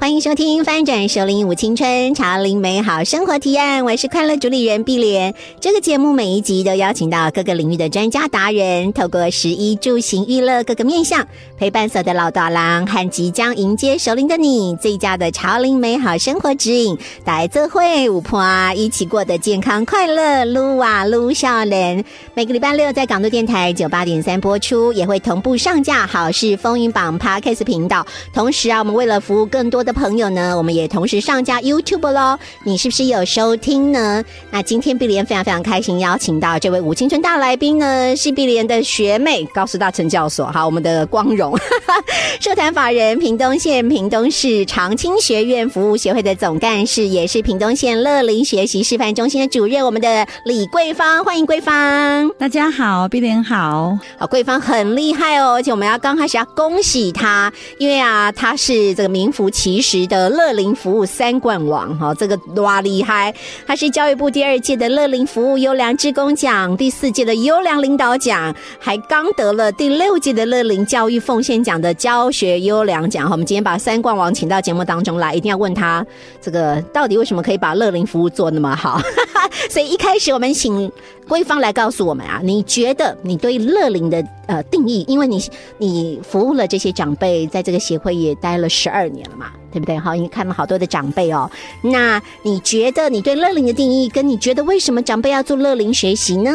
欢迎收听《翻转首领舞青春潮林美好生活提案》，我是快乐主理人碧莲。这个节目每一集都邀请到各个领域的专家达人，透过食衣住行娱乐各个面向，陪伴所有的老大郎和即将迎接首领的你，最佳的潮林美好生活指引，来自会舞婆一起过得健康快乐，撸啊撸笑人。每个礼拜六在港都电台九八点三播出，也会同步上架好事风云榜 Podcast 频道。同时啊，我们为了服务更多的朋友呢，我们也同时上架 YouTube 喽。你是不是有收听呢？那今天碧莲非常非常开心，邀请到这位五青春大来宾呢，是碧莲的学妹高师大陈教所，好，我们的光荣 社团法人屏东县屏东市长青学院服务协会的总干事，也是屏东县乐龄学习示范中心的主任，我们的李桂芳，欢迎桂芳。大家好，碧莲好。好，桂芳很厉害哦，而且我们要刚开始要恭喜她，因为啊，她是这个名副其实的乐龄服务三冠王哈，这个哇厉害！他是教育部第二届的乐龄服务优良职工奖，第四届的优良领导奖，还刚得了第六届的乐龄教育奉献奖的教学优良奖哈。我们今天把三冠王请到节目当中来，一定要问他这个到底为什么可以把乐龄服务做那么好？所以一开始我们请桂芳来告诉我们啊，你觉得你对乐龄的呃定义？因为你你服务了这些长辈，在这个协会也待了十二年了嘛，对不对？好，你看了好多的长辈哦。那你觉得你对乐龄的定义，跟你觉得为什么长辈要做乐龄学习呢？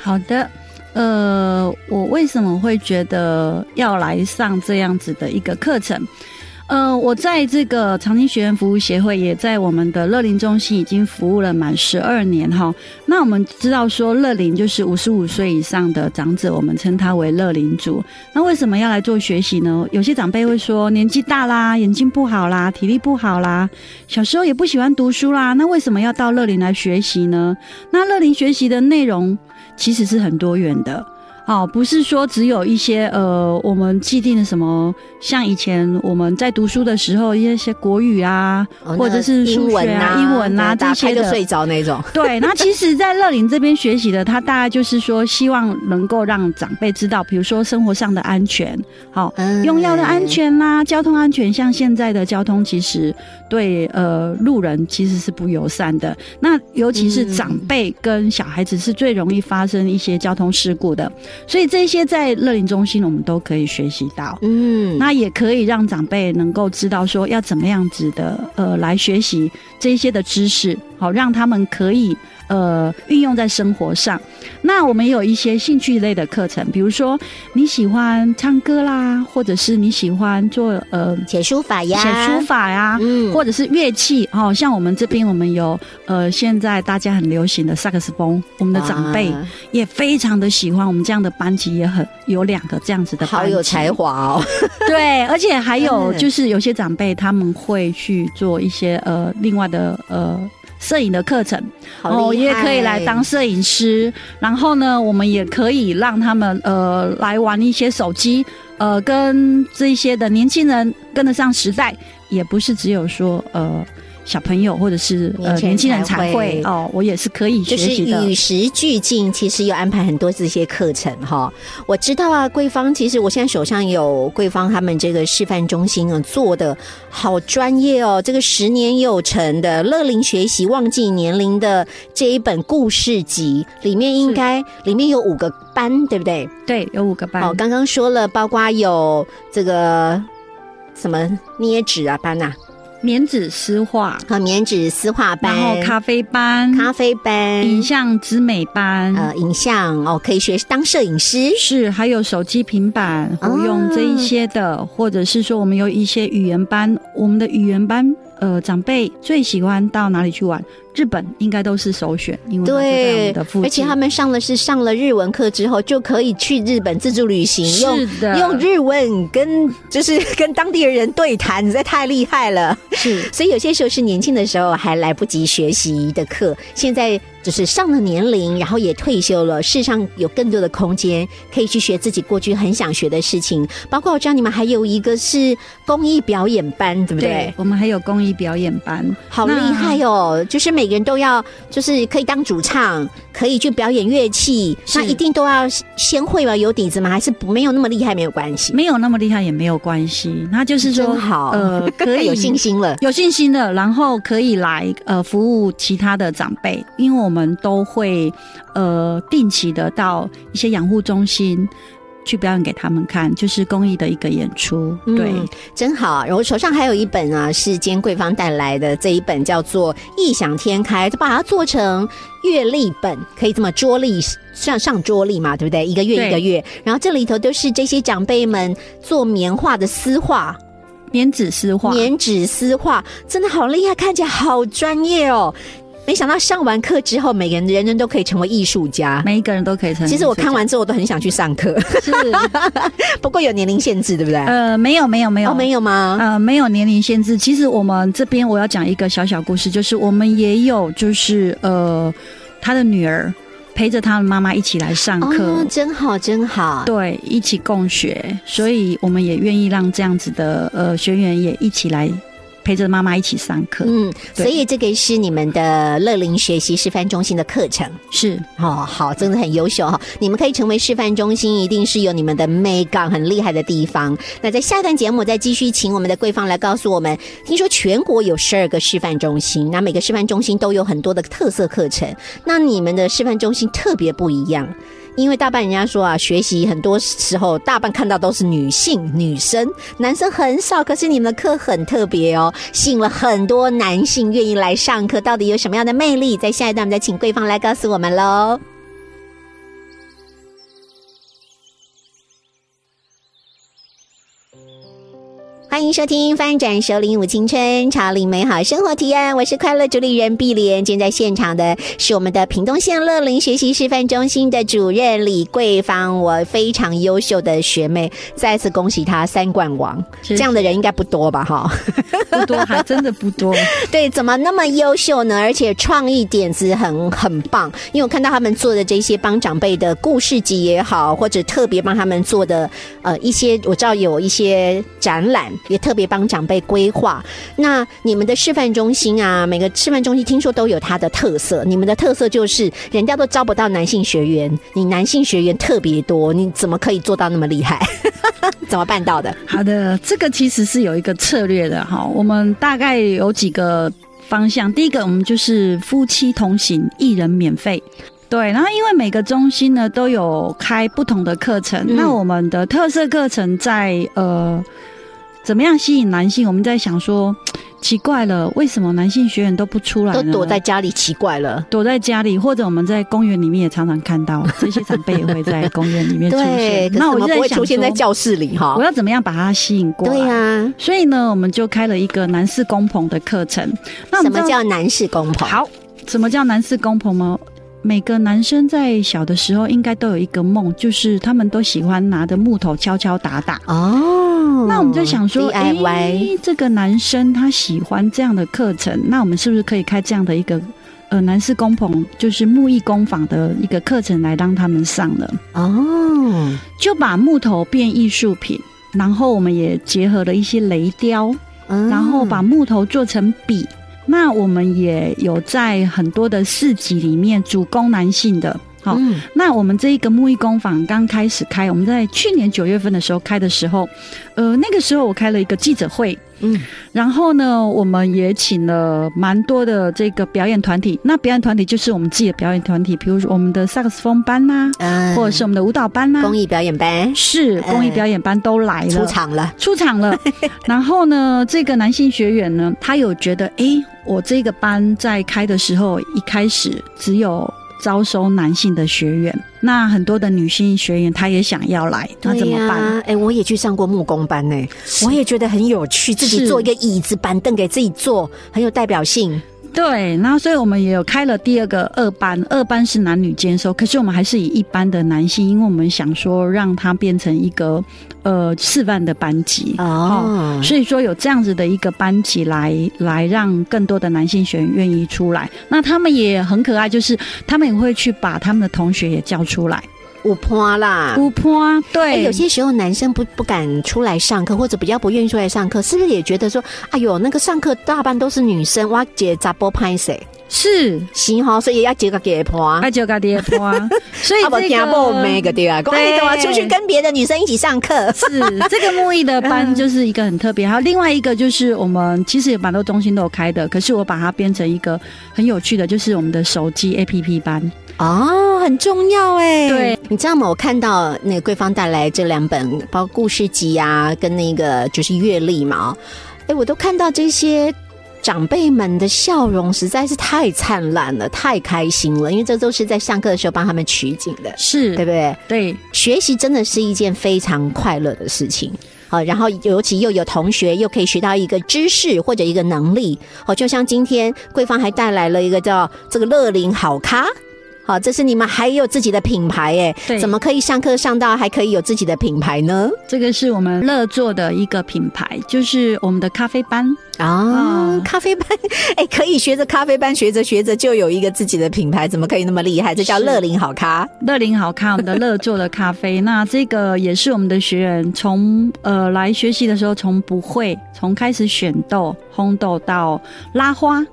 好的，呃，我为什么会觉得要来上这样子的一个课程？呃，我在这个长青学院服务协会，也在我们的乐龄中心已经服务了满十二年哈。那我们知道说，乐龄就是五十五岁以上的长者，我们称他为乐龄族。那为什么要来做学习呢？有些长辈会说，年纪大啦，眼睛不好啦，体力不好啦，小时候也不喜欢读书啦，那为什么要到乐龄来学习呢？那乐龄学习的内容其实是很多元的。哦，不是说只有一些呃，我们既定的什么，像以前我们在读书的时候，一些国语啊，或者是数学啊、英文啊这些的，睡着那种。对，那其实，在乐龄这边学习的，他大概就是说，希望能够让长辈知道，比如说生活上的安全，好，用药的安全啦，交通安全。像现在的交通，其实对呃路人其实是不友善的。那尤其是长辈跟小孩子是最容易发生一些交通事故的。所以这些在乐龄中心，我们都可以学习到。嗯，那也可以让长辈能够知道说要怎么样子的呃来学习这些的知识，好让他们可以呃运用在生活上。那我们也有一些兴趣类的课程，比如说你喜欢唱歌啦，或者是你喜欢做呃写书法呀，写书法呀，嗯，或者是乐器哦。像我们这边我们有呃现在大家很流行的萨克斯风，我们的长辈也非常的喜欢。我们这样的班级也很有两个这样子的，好有才华哦。对，而且还有就是有些长辈他们会去做一些呃另外的呃。摄影的课程，哦，也可以来当摄影师。然后呢，我们也可以让他们呃来玩一些手机，呃，跟这些的年轻人跟得上时代，也不是只有说呃。小朋友或者是呃年轻人才会哦，我也是可以学习的。与时俱进，其实有安排很多这些课程哈。我知道啊，桂芳，其实我现在手上有桂芳他们这个示范中心啊做的好专业哦。这个十年有成的乐龄学习忘记年龄的这一本故事集里面，应该里面有五个班，对不对？对，有五个班。哦，刚刚说了，包括有这个什么捏纸啊班呐。棉纸丝画和棉纸丝画班，然后咖啡班、咖啡班、影像之美班，呃，影像哦，可以学当摄影师，是还有手机、平板、我用这一些的，或者是说我们有一些语言班，我们的语言班。呃长辈最喜欢到哪里去玩？日本应该都是首选，因为对。而且他们上了是上了日文课之后，就可以去日本自助旅行，用用日文跟就是跟当地的人对谈，实在太厉害了。是所以有些时候是年轻的时候还来不及学习的课，现在就是上了年龄，然后也退休了，世上有更多的空间可以去学自己过去很想学的事情。包括我知道你们还有一个是公益表演班，对不对？我们还有公益表演班，好厉害哦！就是每个人都要，就是可以当主唱，可以去表演乐器，那一定都要先会吧？有底子吗？还是不没有那么厉害没有关系？没有那么厉害也没有关系。那就是说，真好呃，可以有信心了。有信心了，然后可以来呃服务其他的长辈，因为我们都会呃定期的到一些养护中心去表演给他们看，就是公益的一个演出。对，嗯，真好。然后手上还有一本啊，是今天桂芳带来的这一本，叫做《异想天开》，就把它做成月历本，可以这么桌历上上桌历嘛，对不对？一个月一个月，然后这里头都是这些长辈们做棉花的丝画。棉纸丝画，棉纸丝画真的好厉害，看起来好专业哦。没想到上完课之后，每个人人人都可以成为艺术家。每一个人都可以成。其实我看完之后，我都很想去上课，是 不过有年龄限制，对不对？呃没有没有没有哦，没有吗？呃，没有年龄限制。其实我们这边我要讲一个小小故事，就是我们也有，就是呃，他的女儿陪着他的妈妈一起来上课。哦，真好，真好。对，一起共学，所以我们也愿意让这样子的呃学员也一起来陪着妈妈一起上课。嗯，所以这个是你们的乐龄学习示范中心的课程是哦，好，真的很优秀哈、你们可以成为示范中心，一定是有你们的美感很厉害的地方。那在下一段节目再继续请我们的桂芳来告诉我们，听说全国有十二个示范中心，那每个示范中心都有很多的特色课程，那你们的示范中心特别不一样。因为大半人家说啊，学习很多时候大半看到都是女性、女生，男生很少。可是你们的课很特别哦，吸引了很多男性愿意来上课，到底有什么样的魅力？在下一段我们再请桂芳来告诉我们喽。欢迎收听《翻转首领舞青春潮领美好生活提案》，我是快乐主理人碧莲。今天在现场的是我们的屏东县乐龄学习示范中心的主任李桂芳，我非常优秀的学妹，再次恭喜她三冠王。是 这样的人应该不多吧？哈，不多，还真的不多。对，怎么那么优秀呢？而且创意点子很很棒，因为我看到他们做的这些帮长辈的故事集也好，或者特别帮他们做的呃一些，我知道有一些展览，也特别帮长辈规划。那你们的示范中心啊，每个示范中心听说都有它的特色，你们的特色就是人家都招不到男性学员，你男性学员特别多，你怎么可以做到那么厉害？怎么办到的？好的，这个其实是有一个策略的哈。我们大概有几个方向。第一个，我们就是夫妻同行，一人免费。对，然后因为每个中心呢都有开不同的课程，嗯那我们的特色课程在呃怎么样吸引男性？我们在想说，奇怪了，为什么男性学员都不出来都？躲在家里，奇怪了。躲在家里，或者我们在公园里面也常常看到 这些长辈也会在公园里面出对，现。那我怎么不会就在想出现在教室里哈我？要怎么样把它吸引过来？对呀、所以呢，我们就开了一个男士公棚的课程。那我什么们叫男士公棚？好？什么叫男士公棚呢？每个男生在小的时候应该都有一个梦，就是他们都喜欢拿着木头敲敲打打。哦，那我们就想说诶这个男生他喜欢这样的课程，那我们是不是可以开这样的一个呃男士工棚，就是木艺工坊的一个课程来让他们上了？哦，就把木头变艺术品，然后我们也结合了一些雷雕，嗯然后把木头做成笔。那我们也有在很多的市集里面主攻男性的，好、嗯。那我们这一个木艺工坊刚开始开，我们在去年九月份的时候开的时候，呃，那个时候我开了一个记者会，嗯。然后呢，我们也请了蛮多的这个表演团体。那表演团体就是我们自己的表演团体，比如说我们的萨克斯风班呐、嗯。或者是我们的舞蹈班呐、公益表演班。是公益表演班都来了，出场了，出场了。然后呢，这个男性学员呢，他有觉得，哎，我这个班在开的时候，一开始只有招收男性的学员，那很多的女性学员她也想要来，那怎么办？呀哎、我也去上过木工班呢、我也觉得很有趣，自己做一个椅子、板凳给自己做，很有代表性。对，然后所以我们也有开了第二个二班，二班是男女兼收，可是我们还是以一班的男性，因为我们想说让它变成一个呃示范的班级。哦所以说有这样子的一个班级来来让更多的男性学员愿意出来，那他们也很可爱，就是他们也会去把他们的同学也叫出来，五坡啦。姑婆啊，哎、对，有些时候男生不不敢出来上课，或者比较不愿意出来上课，是不是也觉得说，哎呦，那个上课大半都是女生，哇，姐咋波拍谁？是行哈，所以要接个给婆。要接个爹婆啊，所以这个没个对对你怎么出去跟别的女生一起上课？是这个木艺的班就是一个很特别，还有另外一个就是我们其实有蛮多中心都有开的，可是我把它变成一个很有趣的，就是我们的手机 APP 班。哦，很重要哎。对，你知道吗？我看到那个桂芳带来这两本，包括故事集啊，跟那个就是阅历嘛，哎，我都看到这些。长辈们的笑容实在是太灿烂了，太开心了，因为这都是在上课的时候帮他们取景的，是对不对？对，学习真的是一件非常快乐的事情。好，然后尤其又有同学，又可以学到一个知识或者一个能力。哦，就像今天桂芳还带来了一个叫这个乐龄好咖。好，这是你们还有自己的品牌哎，对怎么可以上课上到还可以有自己的品牌呢？这个是我们乐做的一个品牌，就是我们的咖啡班。啊，哦咖啡班，哎，可以学着咖啡班，学着学着就有一个自己的品牌，怎么可以那么厉害？这叫是乐龄好咖。乐林好咖，我们的乐做的咖啡，那这个也是我们的学员从呃来学习的时候，从不会，从开始选豆、烘豆到拉花。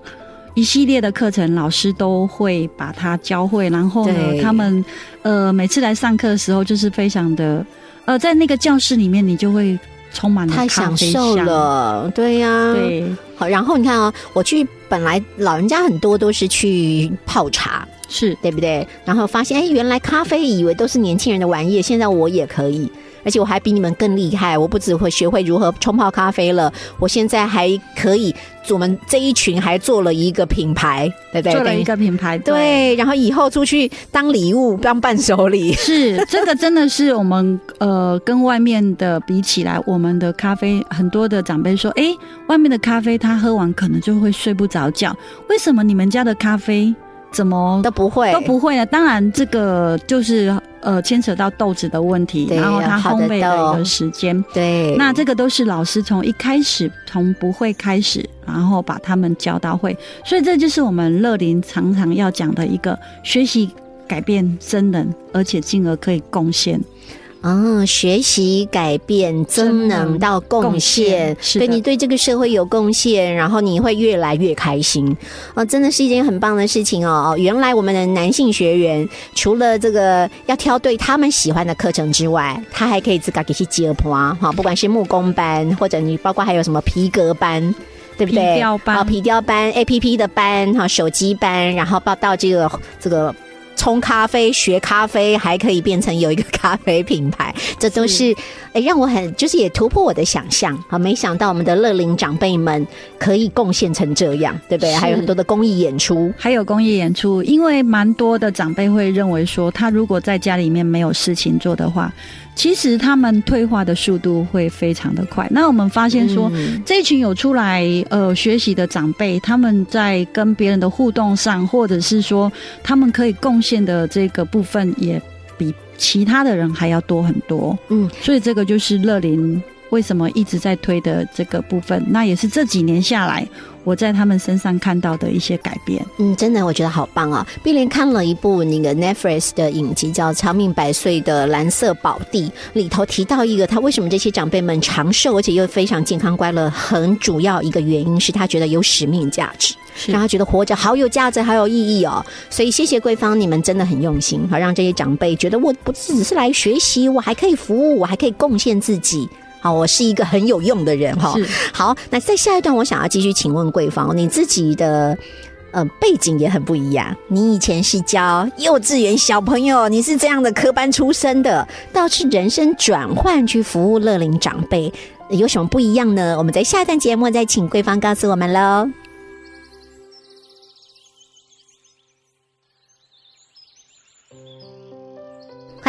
一系列的课程，老师都会把它教会，然后呢，他们呃每次来上课的时候，就是非常的呃，在那个教室里面，你就会充满了太享受，了，对呀、对，好，然后你看啊、我去本来老人家很多都是去泡茶，是对不对？然后发现哎，原来咖啡以为都是年轻人的玩意，现在我也可以。而且我还比你们更厉害，我不只会学会如何冲泡咖啡了，我现在还可以，我们这一群还做了一个品牌，对不对？做了一个品牌，对，然后以后出去当礼物、当伴手礼，是这个真的是我们呃跟外面的比起来，我们的咖啡很多的长辈说，哎，外面的咖啡他喝完可能就会睡不着觉，为什么你们家的咖啡怎么都不会，都不会呢？当然这个就是呃牵扯到豆子的问题，然后它烘焙的一个时间。对。那这个都是老师从一开始从不会开始，然后把他们教到会，所以这就是我们乐林常常要讲的一个学习改变真人，而且进而可以贡献。嗯，学习、改变、增能到贡贡献对你对这个社会有贡献，然后你会越来越开心哦，真的是一件很棒的事情哦。哦原来我们的男性学员除了这个要挑对他们喜欢的课程之外，他还可以自个给去接坡啊，哈，不管是木工班，或者你包括还有什么皮革班。对不对？皮雕班啊，皮雕班、A P P 的班哈，手机班，然后报到这个这个冲咖啡、学咖啡，还可以变成有一个咖啡品牌，这都是哎让我很就是也突破我的想象啊！没想到我们的乐龄长辈们可以贡献成这样，对不对？还有很多的公益演出，还有公益演出，因为蛮多的长辈会认为说，他如果在家里面没有事情做的话，其实他们退化的速度会非常的快。那我们发现说，嗯这群有出来呃学习的长辈，他们在跟别人的互动上，或者是说他们可以贡献的这个部分，也比其他的人还要多很多。嗯，所以这个就是乐龄为什么一直在推的这个部分，那也是这几年下来我在他们身上看到的一些改变。嗯，真的我觉得好棒啊！碧莲看了一部那个 Netflix 的影集，叫《长命百岁的蓝色宝地》，里头提到一个他为什么这些长辈们长寿，而且又非常健康快乐，很主要一个原因是他觉得有使命价值。是让他觉得活着好有价值，好有意义哦。所以谢谢桂芳，你们真的很用心，好让这些长辈觉得我不只是来学习，我还可以服务，我还可以贡献自己。好，我是一个很有用的人哈。好，那在下一段，我想要继续请问桂芳，你自己的。呃，背景也很不一样。你以前是教幼稚园小朋友，你是这样的科班出身的，倒是人生转换去服务乐龄长辈，有什么不一样呢？我们在下一段节目再请桂芳告诉我们喽。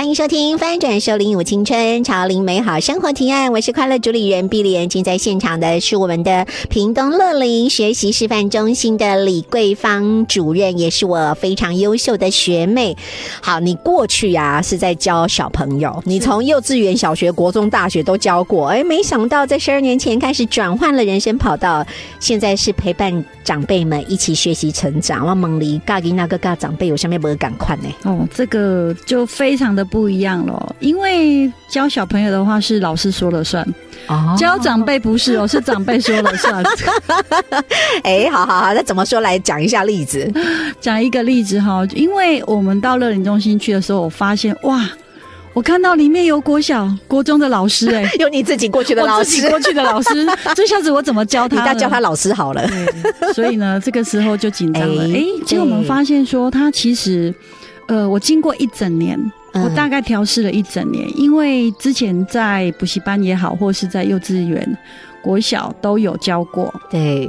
迎收听翻转收领舞青春潮龄美好生活提案，我是快乐主理人碧莲。今天在现场的是我们的屏东乐龄学习示范中心的李桂芳主任，也是我非常优秀的学妹。好，你过去啊、是在教小朋友，你从幼稚园、小学、国中、大学都教过，哎，没想到在十二年前开始转换了人生跑道，现在是陪伴长辈们一起学习成长。我蒙离嘎给那个嘎长辈有下面不赶快呢？哦，这个就非常的不一样了，因为教小朋友的话是老师说了算，哦教长辈不是哦，是长辈说了算。哎，好好好，那怎么说来讲一下例子？讲一个例子哈，因为我们到乐龄中心去的时候，我发现哇，我看到里面有国小、国中的老师、哎，有你自己过去的老师我自己，过去的老师，这下子我怎么教你他叫他老师好了。所以呢，这个时候就紧张了。哎哎、结果我们对发现说，他其实，呃，我经过一整年，嗯我大概调试了一整年，因为之前在补习班也好，或是在幼稚园、国小都有教过。对，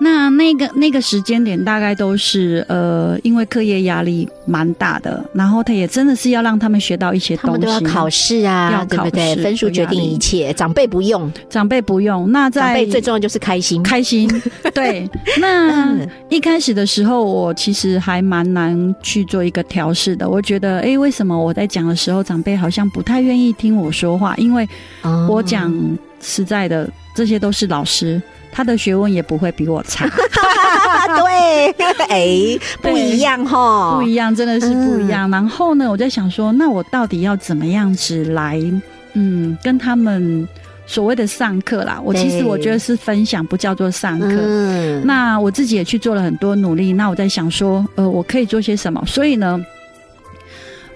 那那个那个时间点大概都是呃，因为课业压力蛮大的，然后他也真的是要让他们学到一些他东西，他们都要考试啊，要对不对？考试分数决定一切，长辈不用，长辈不用。那在长辈最重要就是开心。开心，对。那嗯一开始的时候，我其实还蛮难去做一个调试的。我觉得，哎，为什么我在讲的时候，长辈好像不太愿意听我说话？因为哦我讲实在的，这些都是老师，他的学问也不会比我差，对，哎，不一样哈，不一样，真的是不一样。然后呢，我在想说，那我到底要怎么样子来，嗯，跟他们所谓的上课啦？我其实我觉得是分享，不叫做上课。嗯，那我自己也去做了很多努力。那我在想说，呃，我可以做些什么？所以呢，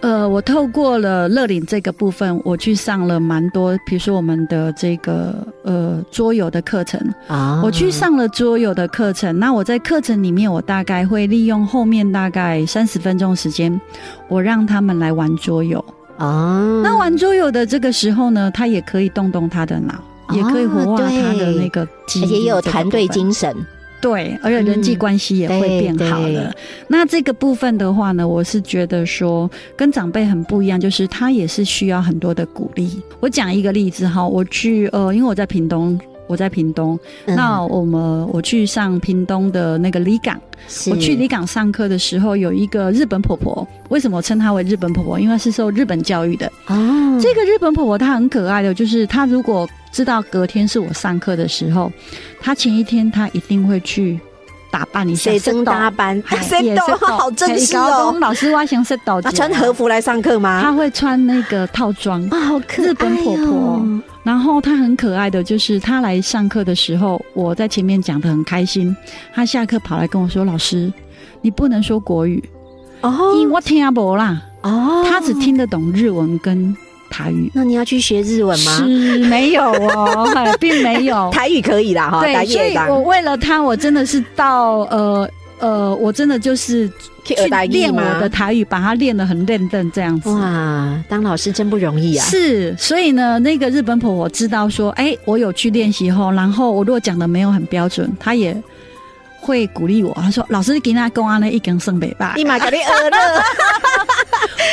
呃，我透过了乐领这个部分，我去上了蛮多，比如说我们的这个呃桌游的课程，啊我去上了桌游的课程。那我在课程里面，我大概会利用后面大概三十分钟时间，我让他们来玩桌游。啊，那玩桌游的这个时候呢，他也可以动动他的脑，也可以活化他的那个而且，也有团队精神，对，而且人际关系也会变好了。那这个部分的话呢，我是觉得说跟长辈很不一样，就是他也是需要很多的鼓励。我讲一个例子哈，我去呃，因为我在屏东。我在屏东，嗯那我们我去上屏东的那个离港，我去离港上课的时候，有一个日本婆婆。为什么我称她为日本婆婆？因为她是受日本教育的。哦，这个日本婆婆她很可爱的，就是她如果知道隔天是我上课的时候，他前一天他一定会去打扮一下，谁增搭班，谁懂，好真实哦。老师，我想识到他，穿和服来上课吗？他会穿那个套装啊，好可爱哦日本婆婆。然后她很可爱的，就是她来上课的时候，我在前面讲的很开心，她下课跑来跟我说：“老师，你不能说国语哦，因为我听不啦。”哦，她只听得懂日文跟台语。那你要去学日文吗？是没有哦，哎并没有。台语可以啦，哈，台对，所以语我为了他，我真的是到呃呃，我真的就是去练我的台语，把它练得很练邓这样子。哇，当老师真不容易啊！是，所以呢，那个日本婆婆知道说，哎、我有去练习后，然后我如果讲的没有很标准，她也会鼓励我。他说：“老师，给他公安呢一根圣北吧。立马给你耳乐，”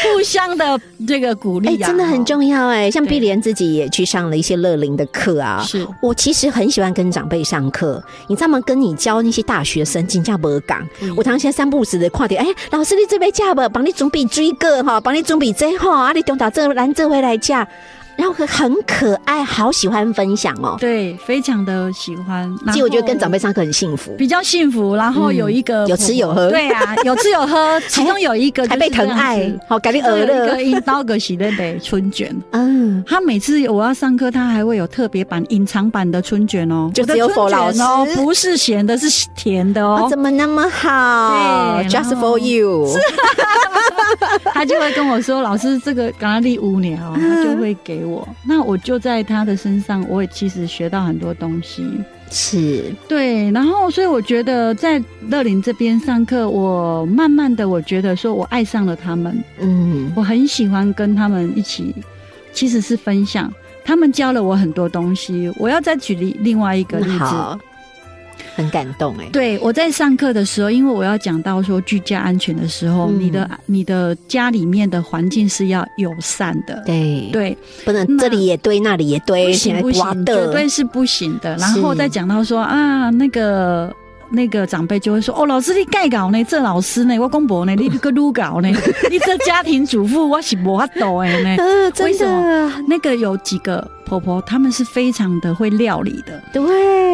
互相的这个鼓哎，励啊，真的很重要哎。像碧莲自己也去上了一些乐龄的课啊，是我其实很喜欢跟长辈上课，你知道吗？跟你教那些大学生请假不讲，我常常三不五时的跨点，哎，老师你这边嫁不？帮你准备追个哈，帮你准备这哈，啊，你中岛这兰这回来嫁，然后很可爱，好喜欢分享哦。对，非常的喜欢。其实我觉得跟长辈。上课很幸福，比较幸福，然后有一个、嗯有吃有喝对啊，有吃有喝，其中有一个 还被疼爱，好，给你有一耳乐个。引导个喜乐的春卷。嗯，他每次我要上课，他还会有特别版、隐藏版的春卷哦，就只 for 老师不是咸的，是甜的哦，哦。怎么那么好对？Just for you，他就会跟我说：“老师，这个咖喱五年哦，他就会给我。那我就在他的身上，我也其实学到很多东西。是对，然后所以我觉得在乐林这边上课，我慢慢的我觉得说我爱上了他们，嗯，我很喜欢跟他们一起，其实是分享。他们教了我很多东西。我要再举例另外一个例子，好，很感动哎。对，我在上课的时候，因为我要讲到说居家安全的时候，嗯你的你的家里面的环境是要友善的。对，对，不能这里也堆，那里也堆，不行不刮行，绝的对是不行的。然后再讲到说啊，那个。那个长辈就会说：“哦，老师你盖稿呢？这老师呢？我公婆呢？你个撸稿呢？你这家庭主妇我是无法度的呢。呃，为什么，那个有几个婆婆，他们是非常的会料理的。对。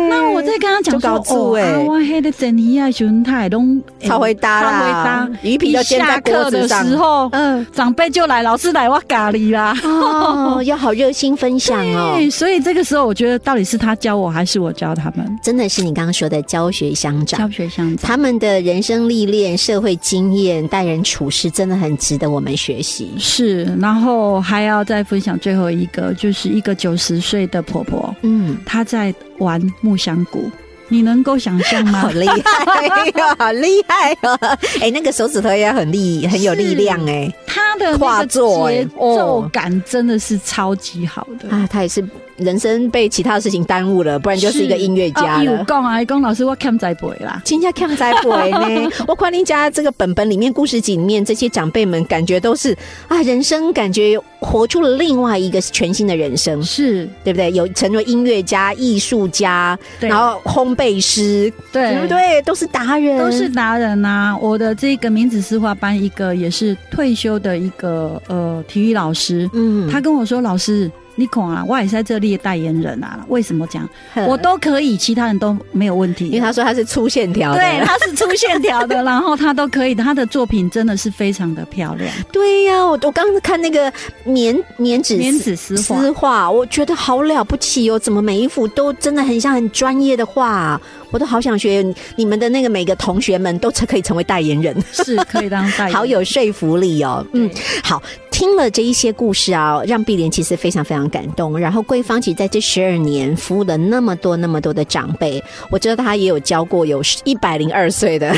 那我在跟他讲说，哦，啊，我黑的整体啊，熊太东超会搭啦超会搭。鱼皮下课的时候，嗯，长辈就来，老师来我咖喱啦。哦，要好热心分享哦。对，所以这个时候，我觉得到底是他教我，还是我教他们？真的是你刚刚说的教学相长教，学相长。他们的人生历练、社会经验、待人处事，真的很值得我们学习。是，然后还要再分享最后一个，就是一个九十岁的婆婆，嗯，她在玩木香鼓，你能够想象吗 好？厉害哟，好厉害哦！哎，那个手指头也很力，很有力量哎。她的那跨个节奏感真的是超级好的。啊，他也是人生被其他的事情耽误了，不然就是一个音乐家了。讲啊，讲老师我看在背啦。金家看在不为呢？我看你家这个本本里面故事集里面，这些长辈们感觉都是啊，人生感觉活出了另外一个全新的人生，是，对不对？有成为音乐家、艺术家，对然后烘焙师，对对不对？都是达人，都是达人啊、我的这个名字诗画班，一个也是退休的一个呃体育老师，嗯。他跟我说：“老师，你看啊，我也是在这里的代言人啊，为什么讲呵我都可以，其他人都没有问题？因为他说他是粗线条的，对，他是粗线条的，然后他都可以，他的作品真的是非常的漂亮。对呀、我我刚刚看那个棉棉纸棉纸丝画丝画，我觉得好了不起哦！怎么每一幅都真的很像很专业的画、我都好想学你们的那个每个同学们都可以成为代言人，是可以当代言，好有说服力哦。嗯，好，听了这一些故事啊，让碧莲其实非常非常感动。然后桂芳其实在这十二年服务了那么多那么多的长辈，我知道她也有教过有一百零二岁的。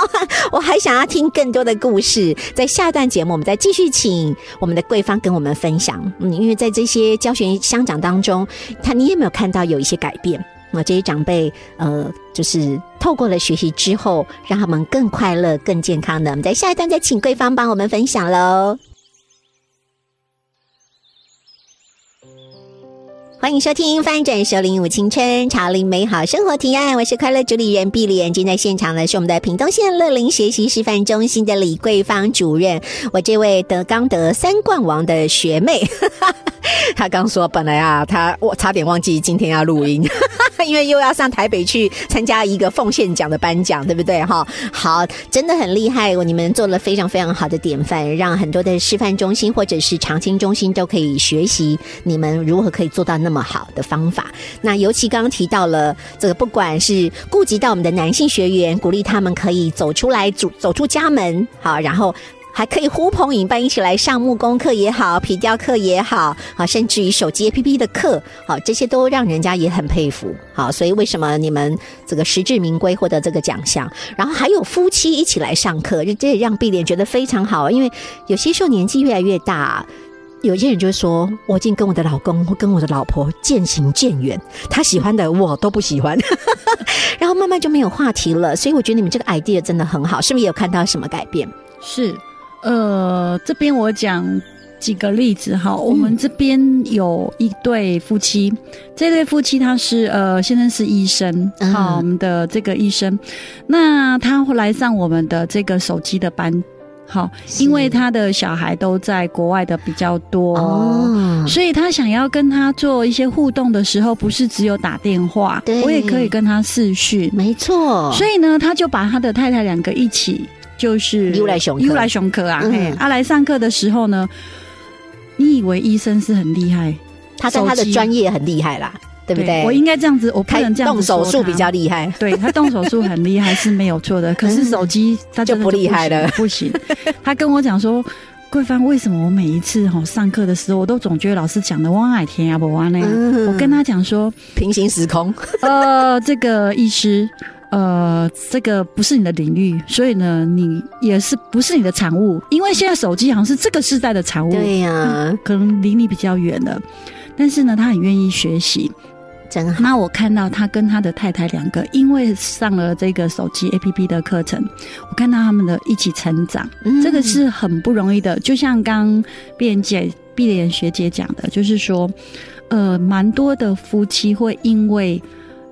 我还想要听更多的故事，在下一段节目我们再继续请我们的桂芳跟我们分享。嗯，因为在这些教学相长当中，他你有没有看到有一些改变？那这些长辈，呃，就是透过了学习之后，让他们更快乐、更健康的。我们在下一段再请桂芳帮我们分享喽。欢迎收听《翻转首领舞青春潮领美好生活提案》，我是快乐主理人碧莲。今天在现场的是我们的屏东县乐龄学习示范中心的李桂芳主任，我这位德刚得三冠王的学妹。哈 哈她刚说，本来啊，她我差点忘记今天要录音，因为又要上台北去参加一个奉献奖的颁奖，对不对？哈，好，真的很厉害，你们做了非常非常好的典范，让很多的示范中心或者是常青中心都可以学习你们如何可以做到那么好的方法。那尤其刚刚提到了这个，不管是顾及到我们的男性学员，鼓励他们可以走出来，走走出家门，好，然后。还可以呼朋引伴一起来上木工课也好，皮雕课也好，啊，甚至于手机 APP 的课，好，这些都让人家也很佩服。好，所以为什么你们这个实至名归获得这个奖项？然后还有夫妻一起来上课，这也让碧莲觉得非常好，因为有些时候年纪越来越大。有些人就说，我已经跟我的老公或跟我的老婆渐行渐远，他喜欢的我都不喜欢，然后慢慢就没有话题了。所以我觉得你们这个 idea 真的很好，是不是也有看到什么改变？是，呃，这边我讲几个例子哈。我们这边有一对夫妻，这对夫妻他是呃，先生是医生，嗯好、我们的这个医生，那他会来上我们的这个手机的班，好，因为他的小孩都在国外的比较多。哦，所以他想要跟他做一些互动的时候，不是只有打电话，对我也可以跟他视讯。没错，所以呢，他就把他的太太两个一起，就是又来熊又来熊科啊。嗯嘿，啊，来上课的时候呢，你以为医生是很厉害，他在他的专业很厉害啦，对不对？我应该这样子，我不能这样动子说他手术比较厉害，对他动手术很厉害是没有错的，可是手机他就不厉害了不行。他跟我讲说。桂芳，为什么我每一次哈上课的时候，我都总觉得老师讲的汪海天啊不汪那样？嗯我跟他讲说，平行时空，呃，这个医师，呃，这个不是你的领域，所以呢，你也是不是你的产物？因为现在手机好像是这个时代的产物，对呀、可能离你比较远了。但是呢，他很愿意学习。真好。那我看到他跟他的太太两个，因为上了这个手机 APP 的课程，我看到他们的一起成长，嗯这个是很不容易的。就像刚碧莲姐、碧莲学姐讲的，就是说，呃，蛮多的夫妻会因为。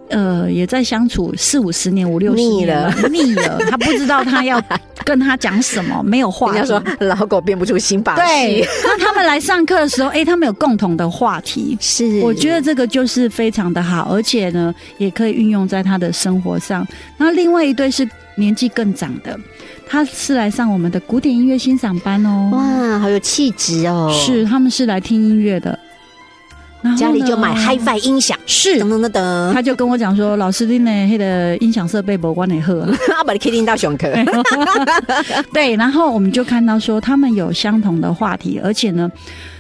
呃，也在相处四五十年、五六十年了腻了，他不知道他要跟他讲什么，没有话题。人家说老狗变不出新把对戏，，那他们来上课的时候，哎、他们有共同的话题，是我觉得这个就是非常的好，而且呢，也可以运用在他的生活上。那另外一对是年纪更长的，他是来上我们的古典音乐欣赏班哦，哇，好有气质哦。是他们是来听音乐的，家里就买 HiFi 音响，是。噔。噔噔噔，他就跟我讲说：“老师，拎呢，那个音响设备 不关你喝。阿把你 K 听到熊壳，对，然后我们就看到说，他们有相同的话题，而且呢，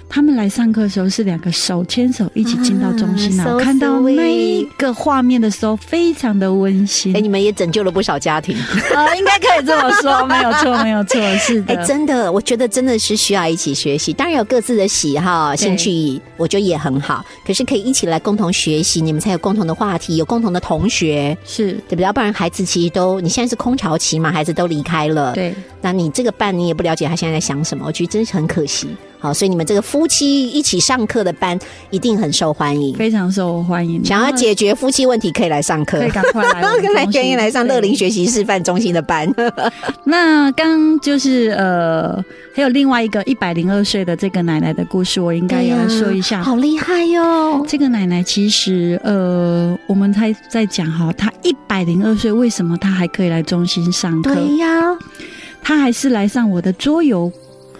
他们来上课的时候是两个手牵手一起进到中心啊啊。我看到那一个画面的时候，非常的温馨。哎，你们也拯救了不少家庭。呃，应该可以这么说，没有错，没有错，是的。哎，真的，我觉得真的是需要一起学习。当然有各自的喜好、兴趣，我觉得也很好。可是可以一起来共同学习，你们才有共同的话题，有共同的同学，是对不对？要不然孩子其实都，你现在是空巢期嘛，孩子都离开了，对，那你这个伴你也不了解他现在在想什么，我觉得真是很可惜。好，所以你们这个夫妻一起上课的班一定很受欢迎。非常受欢迎。想要解决夫妻问题，可以来上课，可以赶快来我们 来上乐龄学习示范中心的班。那刚就是呃，还有另外一个一百零二岁的这个奶奶的故事，我应该也来说一下。好厉害哟！这个奶奶其实，呃，我们才在讲哈，她一百零二岁，为什么她还可以来中心上课？对呀，她还是来上我的桌游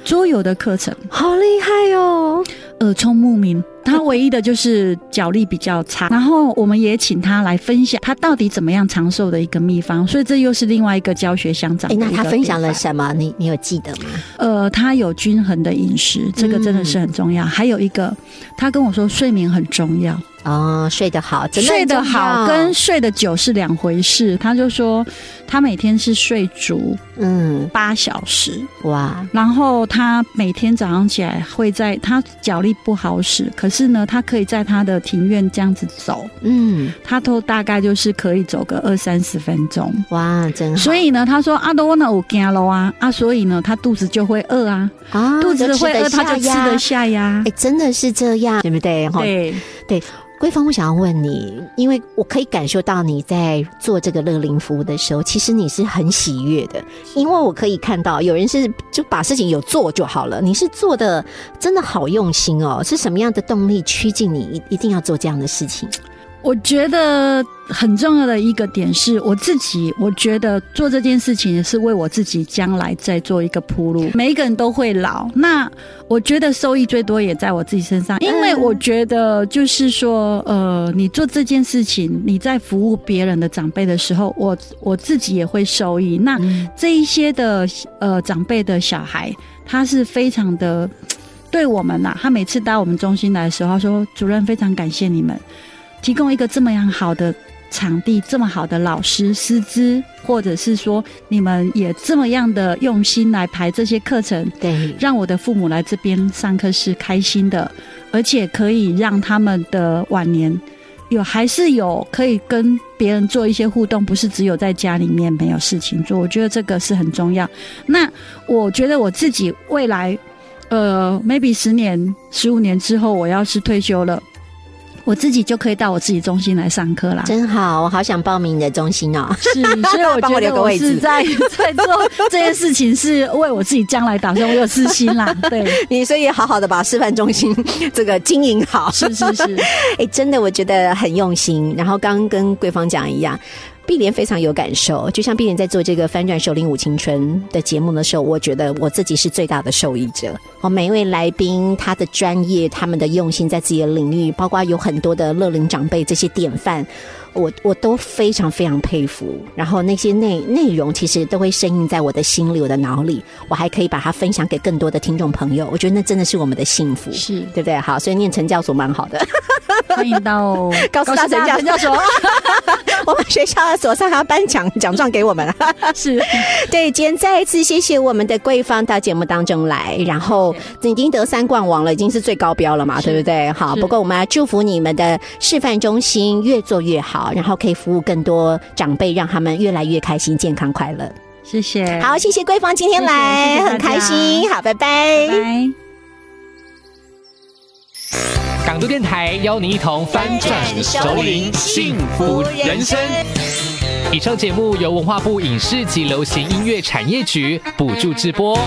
桌游的课程，好厉害哦！耳聪目明。他唯一的就是脚力比较差，然后我们也请他来分享他到底怎么样长寿的一个秘方，所以这又是另外一个教学相长。那他分享了什么？你你有记得吗？呃，他有均衡的饮食，这个真的是很重要。还有一个，他跟我说睡眠很重要，哦，睡得好，真的睡得好跟睡得久是两回事。他就说他每天是睡足嗯八小时，哇，然后他每天早上起来会在他脚力不好使，可是呢，他可以在他的庭院这样子走，嗯他都大概就是可以走个二三十分钟。哇，真好。所以呢，他说阿多呢，我惊了啊啊，所以呢，他肚子就会饿啊，啊肚子会饿，他就吃得下。呀哎，。真的是这样，对不对？对，对，桂芳，我想要问你，因为我可以感受到你在做这个乐龄服务的时候，其实你是很喜悦的，因为我可以看到有人是就把事情有做就好了，你是做的真的好用心哦，是什么样的动力驱进你一一定要做这样的事情？我觉得很重要的一个点是我自己，我觉得做这件事情是为我自己将来在做一个铺路。每一个人都会老，那我觉得收益最多也在我自己身上，因为我觉得就是说，呃，你做这件事情，你在服务别人的长辈的时候，我我自己也会受益。那这一些的呃长辈的小孩，他是非常的。对我们呐、他每次到我们中心来的时候，他说：“主任非常感谢你们，提供一个这么样好的场地，这么好的老师师资，或者是说你们也这么样的用心来排这些课程，对，让我的父母来这边上课是开心的，而且可以让他们的晚年有还是有可以跟别人做一些互动，不是只有在家里面没有事情做。我觉得这个是很重要。那我觉得我自己未来，呃，maybe 十年、十五年之后，我要是退休了。我自己就可以到我自己中心来上课啦，真好，我好想报名你的中心哦。是，所以 我觉得我是在 在做这件事情，是为我自己将来打算，我有私心啦。对，你所以好好的把示范中心这个经营好，是是是，哎，真的我觉得很用心。然后刚刚跟桂芳讲一样。碧莲非常有感受，就像碧莲在做这个翻转首领舞青春的节目的时候，我觉得我自己是最大的受益者。哦，每一位来宾他的专业、他们的用心在自己的领域，包括有很多的乐龄长辈这些典范，我我都非常非常佩服。然后那些内内容其实都会深印在我的心里、我的脑里，我还可以把它分享给更多的听众朋友。我觉得那真的是我们的幸福，是对不对？好，所以念成教所蛮好的。欢迎到高师大神教教所。我们学校的所上还要颁奖奖状给我们。是，对，今天再一次谢谢我们的桂芳到节目当中来，然后已经得三冠王了，已经是最高标了嘛，对不对？好，不过我们要祝福你们的示范中心越做越好，然后可以服务更多长辈，让他们越来越开心、健康、快乐。谢谢。好，谢谢桂芳今天来，谢谢很开心。好，拜拜。拜拜。港都电台邀您一同翻转首领幸福人生。以上节目由文化部影视及流行音乐产业局补助直播。